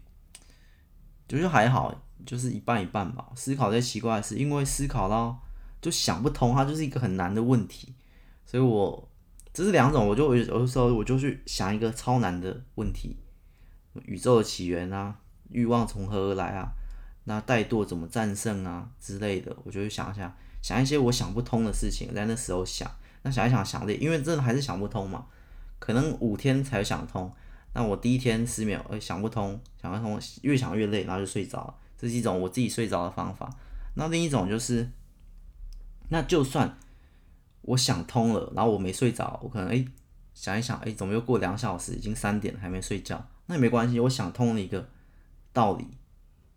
就是还好。就是一半一半吧。思考这些奇怪的事，因为思考到就想不通，它就是一个很难的问题。所以我这是两种，我就有的时候我就去想一个超难的问题：宇宙的起源啊，欲望从何而来啊？那怠惰怎么战胜啊之类的？我就会想一想，想一些我想不通的事情，在那时候想。那想一想想的，因为真的还是想不通嘛。可能五天才想通。那我第一天失眠，哎，想不通，想不通，越想越累，然后就睡着了。这是一种我自己睡着的方法。那另一种就是，那就算我想通了，然后我没睡着，我可能诶想一想，诶怎么又过两小时，已经三点了还没睡觉？那也没关系，我想通了一个道理，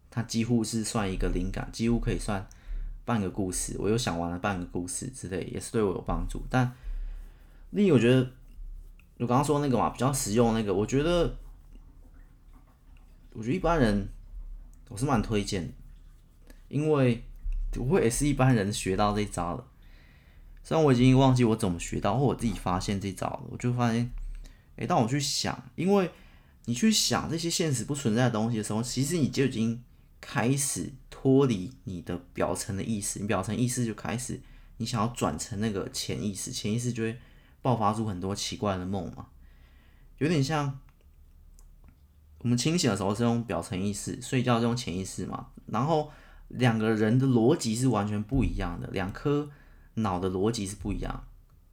它几乎是算一个灵感，几乎可以算半个故事。我又想完了半个故事之类，也是对我有帮助。但另一，我觉得我刚刚说那个嘛，比较实用那个，我觉得，我觉得一般人。我是蛮推荐，因为我也是一般人学到这招了。虽然我已经忘记我怎么学到，或我自己发现这招了，我就发现，哎，当我去想，因为你去想这些现实不存在的东西的时候，其实你就已经开始脱离你的表层的意识，你表层意识就开始，你想要转成那个潜意识，潜意识就会爆发出很多奇怪的梦嘛，有点像。我们清醒的时候是用表层意识，睡觉是用潜意识嘛。然后两个人的逻辑是完全不一样的，两颗脑的逻辑是不一样。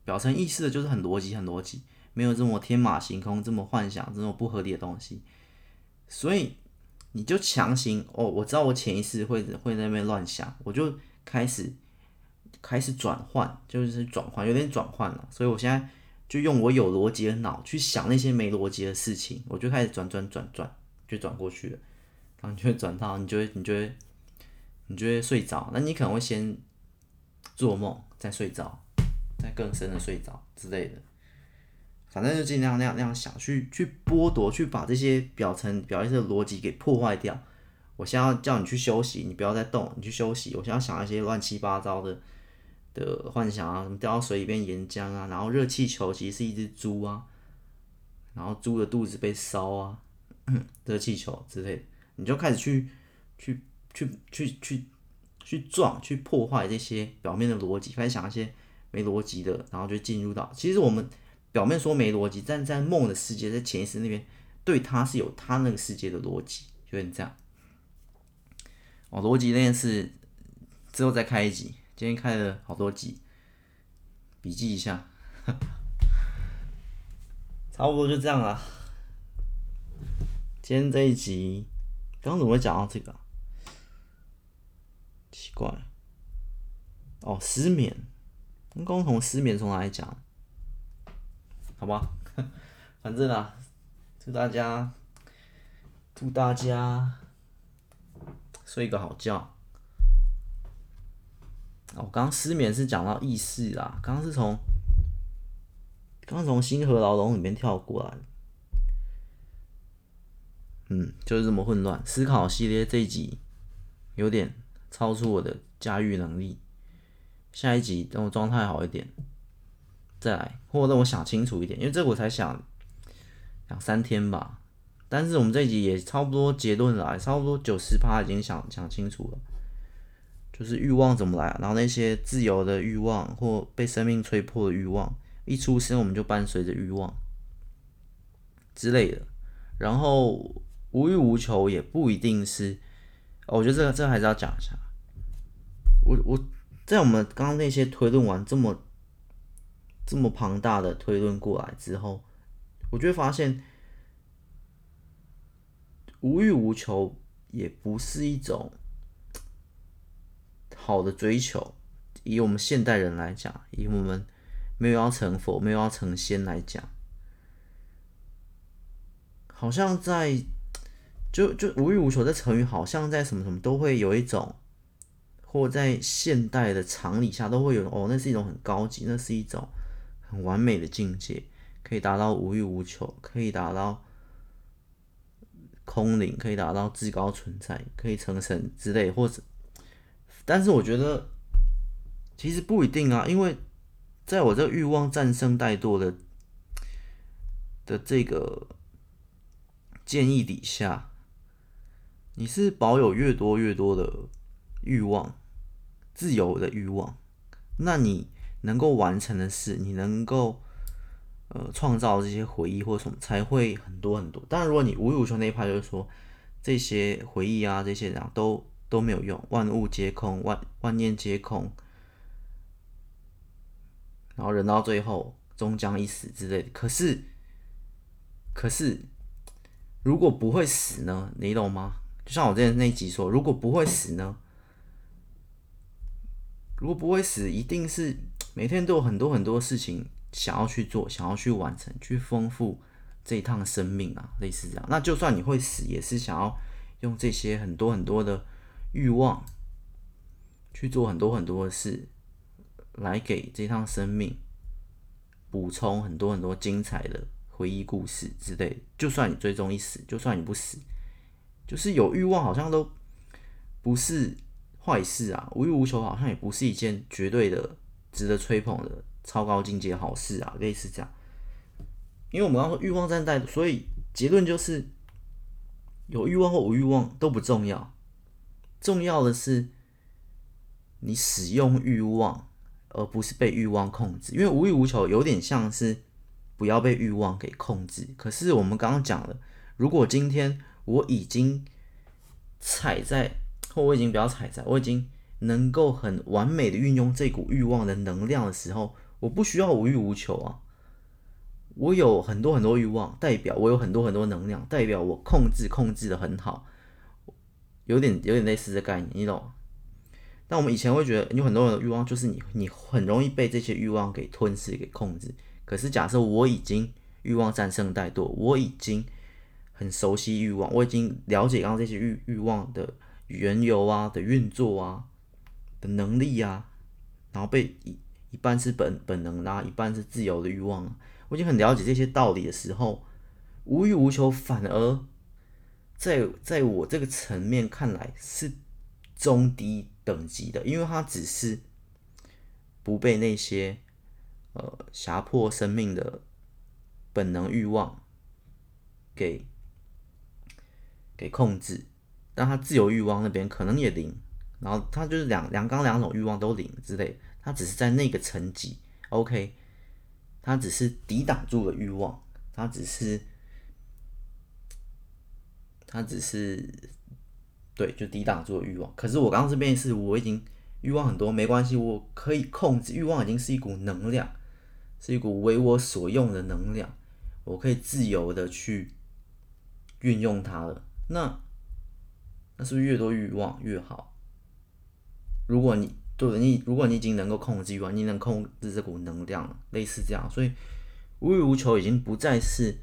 表层意识的就是很逻辑，很逻辑，没有这么天马行空、这么幻想、这么不合理的东西。所以你就强行哦，我知道我潜意识会会在那边乱想，我就开始开始转换，就是转换，有点转换了。所以我现在就用我有逻辑的脑去想那些没逻辑的事情，我就开始转转转转，就转过去了。然后你就会转到，你就会你就会你就会睡着。那你可能会先做梦，再睡着，再更深的睡着之类的。反正就尽量那样那样想，去去剥夺，去把这些表层表现的逻辑给破坏掉。我现在要叫你去休息，你不要再动，你去休息。我现在要想一些乱七八糟的的幻想啊，什么掉到水里变岩浆啊，然后热气球其实是一只猪啊，然后猪的肚子被烧啊，热气球之类的，你就开始去去去去去去撞，去破坏这些表面的逻辑，开始想一些没逻辑的，然后就进入到其实我们。表面说没逻辑，但在梦的世界，在潜意识那边，对他是有他那个世界的逻辑，有点这样。哦，逻辑那件事之后再开一集，今天开了好多集，笔记一下，差不多就这样了。今天这一集，刚刚怎么会讲到这个？奇怪。哦，失眠，刚刚从失眠从哪里讲？好吧，反正啊，祝大家，祝大家睡个好觉。我刚刚失眠是讲到意识啦，刚刚是从刚从星河牢笼里面跳过来。嗯，就是这么混乱。思考系列这一集有点超出我的驾驭能力，下一集等我状态好一点。再来，或者让我想清楚一点，因为这我才想两三天吧。但是我们这一集也差不多结论了，差不多九十趴已经想想清楚了，就是欲望怎么来，然后那些自由的欲望或被生命吹破的欲望，一出生我们就伴随着欲望之类的。然后无欲无求也不一定是哦，我觉得这个这个还是要讲一下。我我在我们刚刚那些推论完这么。这么庞大的推论过来之后，我就会发现，无欲无求也不是一种好的追求。以我们现代人来讲，以我们没有要成佛、没有要成仙来讲，好像在就就无欲无求这成语，好像在什么什么都会有一种，或在现代的常理下都会有哦，那是一种很高级，那是一种。很完美的境界，可以达到无欲无求，可以达到空灵，可以达到至高存在，可以成神之类，或者，但是我觉得其实不一定啊，因为在我这欲望战胜怠惰的的这个建议底下，你是保有越多越多的欲望，自由的欲望，那你。能够完成的事，你能够呃创造这些回忆或什么，才会很多很多。当然，如果你无欲无求那一派，就是说这些回忆啊，这些然后都都没有用，万物皆空，万万念皆空，然后人到最后终将一死之类的。可是，可是如果不会死呢？你懂吗？就像我之前那一集说，如果不会死呢？如果不会死，一定是。每天都有很多很多事情想要去做，想要去完成，去丰富这一趟生命啊，类似这样。那就算你会死，也是想要用这些很多很多的欲望去做很多很多的事，来给这趟生命补充很多很多精彩的回忆故事之类。就算你最终一死，就算你不死，就是有欲望，好像都不是坏事啊。无欲无求，好像也不是一件绝对的。值得吹捧的超高境界好事啊，类似这样。因为我们要说欲望战带，所以结论就是有欲望或无欲望都不重要，重要的是你使用欲望，而不是被欲望控制。因为无欲无求有点像是不要被欲望给控制。可是我们刚刚讲了，如果今天我已经踩在，或我已经不要踩在，我已经。能够很完美的运用这股欲望的能量的时候，我不需要无欲无求啊。我有很多很多欲望，代表我有很多很多能量，代表我控制控制的很好。有点有点类似的概念，你懂？但我们以前会觉得有很多人的欲望就是你你很容易被这些欲望给吞噬给控制。可是假设我已经欲望战胜怠惰，我已经很熟悉欲望，我已经了解刚刚这些欲欲望的缘由啊的运作啊的能力啊，然后被一一半是本本能啦，一半是自由的欲望，我已经很了解这些道理的时候，无欲无求反而在在我这个层面看来是中低等级的，因为它只是不被那些呃胁迫生命的本能欲望给给控制，但它自由欲望那边可能也零，然后它就是两两刚两种欲望都零之类，它只是在那个层级，OK，它只是抵挡住了欲望，它只是它只是。对，就抵挡住欲望。可是我刚刚这边是，我已经欲望很多，没关系，我可以控制欲望，已经是一股能量，是一股为我所用的能量，我可以自由的去运用它了。那那是不是越多欲望越好？如果你对你，如果你已经能够控制欲望，你能控制这股能量了，类似这样，所以无欲无求已经不再是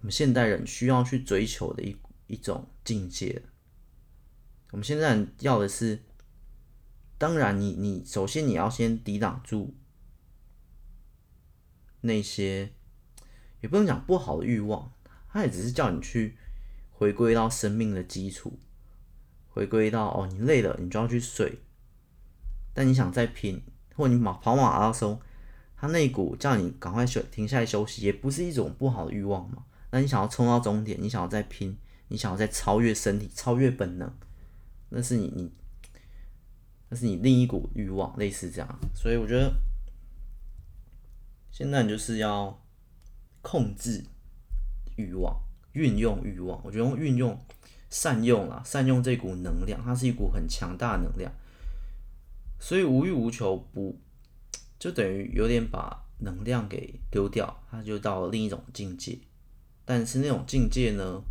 我们现代人需要去追求的一一种境界。我们现在要的是，当然你，你首先你要先抵挡住那些，也不能讲不好的欲望，它也只是叫你去回归到生命的基础，回归到哦，你累了，你就要去睡，但你想再拼，或你跑跑马拉松，它那股叫你赶快休停下来休息，也不是一种不好的欲望嘛。那你想要冲到终点，你想要再拼，你想要再超越身体，超越本能。那是你你，那是你另一股欲望，类似这样，所以我觉得现在你就是要控制欲望，运用欲望。我觉得用运用、善用啊，善用这股能量，它是一股很强大的能量。所以无欲无求不，就等于有点把能量给丢掉，它就到了另一种境界。但是那种境界呢？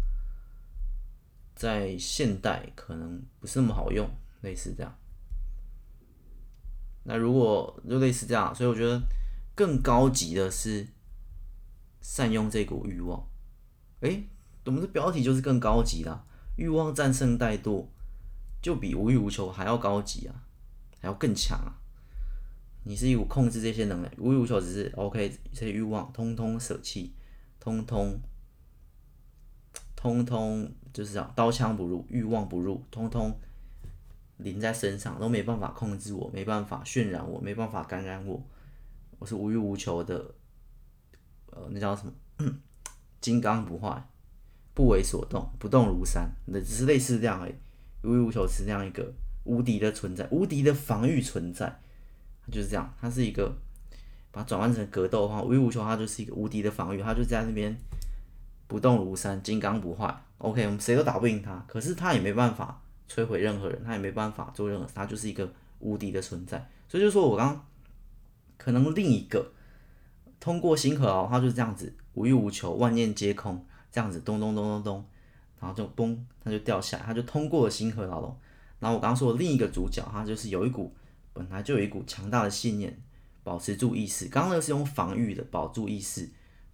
在现代可能不是那么好用，类似这样。那如果就类似这样，所以我觉得更高级的是善用这股欲望。诶，我们的标题就是更高级啦，欲望战胜怠惰，就比无欲无求还要高级啊，还要更强啊。你是一股控制这些能量，无欲无求只是 OK，这些欲望通通舍弃，通通。通通就是这样，刀枪不入，欲望不入，通通临在身上，都没办法控制我，没办法渲染我，没办法感染我。我是无欲无求的，呃，那叫什么？金刚不坏，不为所动，不动如山。那只是类似这样而已。无欲无求是这样一个无敌的存在，无敌的防御存在，就是这样。它是一个把它转换成格斗的话，无欲无求，它就是一个无敌的防御，它就在那边。不动如山，金刚不坏。OK，我们谁都打不赢他，可是他也没办法摧毁任何人，他也没办法做任何，他就是一个无敌的存在。所以就说我刚可能另一个通过星河哦，他就是这样子无欲无求，万念皆空，这样子咚咚咚咚咚，然后就嘣，他就掉下来，他就通过了星河牢笼。然后我刚刚说的另一个主角，他就是有一股本来就有一股强大的信念，保持住意识。刚刚那个是用防御的，保住意识。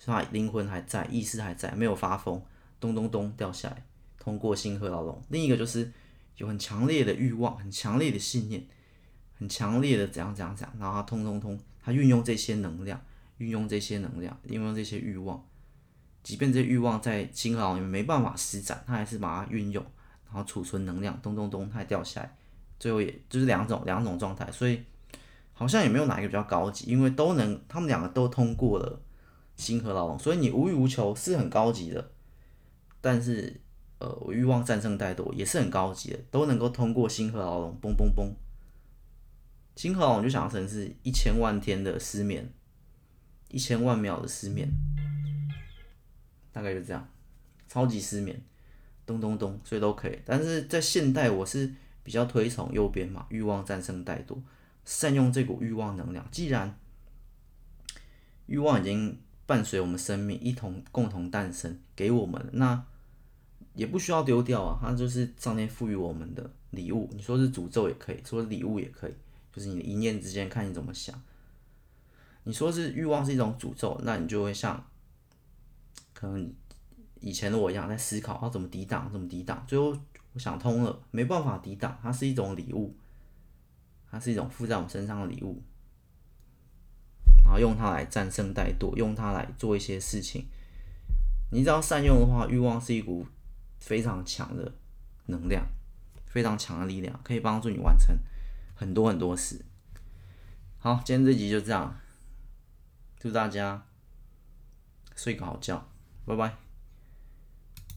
他灵魂还在，意识还在，没有发疯，咚咚咚掉下来，通过星河牢笼。另一个就是有很强烈的欲望，很强烈的信念，很强烈的怎样怎样怎样，然后他通通通，他运用这些能量，运用这些能量，运用这些欲望，即便这欲望在星河牢里面没办法施展，他还是把它运用，然后储存能量，咚咚咚，它还掉下来，最后也就是两种两种状态，所以好像也没有哪一个比较高级，因为都能，他们两个都通过了。星河牢笼，所以你无欲无求是很高级的，但是呃，欲望战胜怠惰也是很高级的，都能够通过星河牢笼，嘣嘣嘣。星河牢笼就想成是一千万天的失眠，一千万秒的失眠，大概就这样，超级失眠，咚咚咚，所以都可以。但是在现代，我是比较推崇右边嘛，欲望战胜怠惰，善用这股欲望能量。既然欲望已经伴随我们生命一同共同诞生，给我们那也不需要丢掉啊，它就是上天赋予我们的礼物。你说是诅咒也可以，说是礼物也可以，就是你的一念之间看你怎么想。你说是欲望是一种诅咒，那你就会像可能以前的我一样在思考要怎么抵挡，怎么抵挡。最后我想通了，没办法抵挡，它是一种礼物，它是一种附在我们身上的礼物，然后用它来战胜怠惰，用它来做一些事情。你只要善用的话，欲望是一股非常强的能量，非常强的力量，可以帮助你完成很多很多事。好，今天这集就这样。祝大家睡个好觉，拜拜。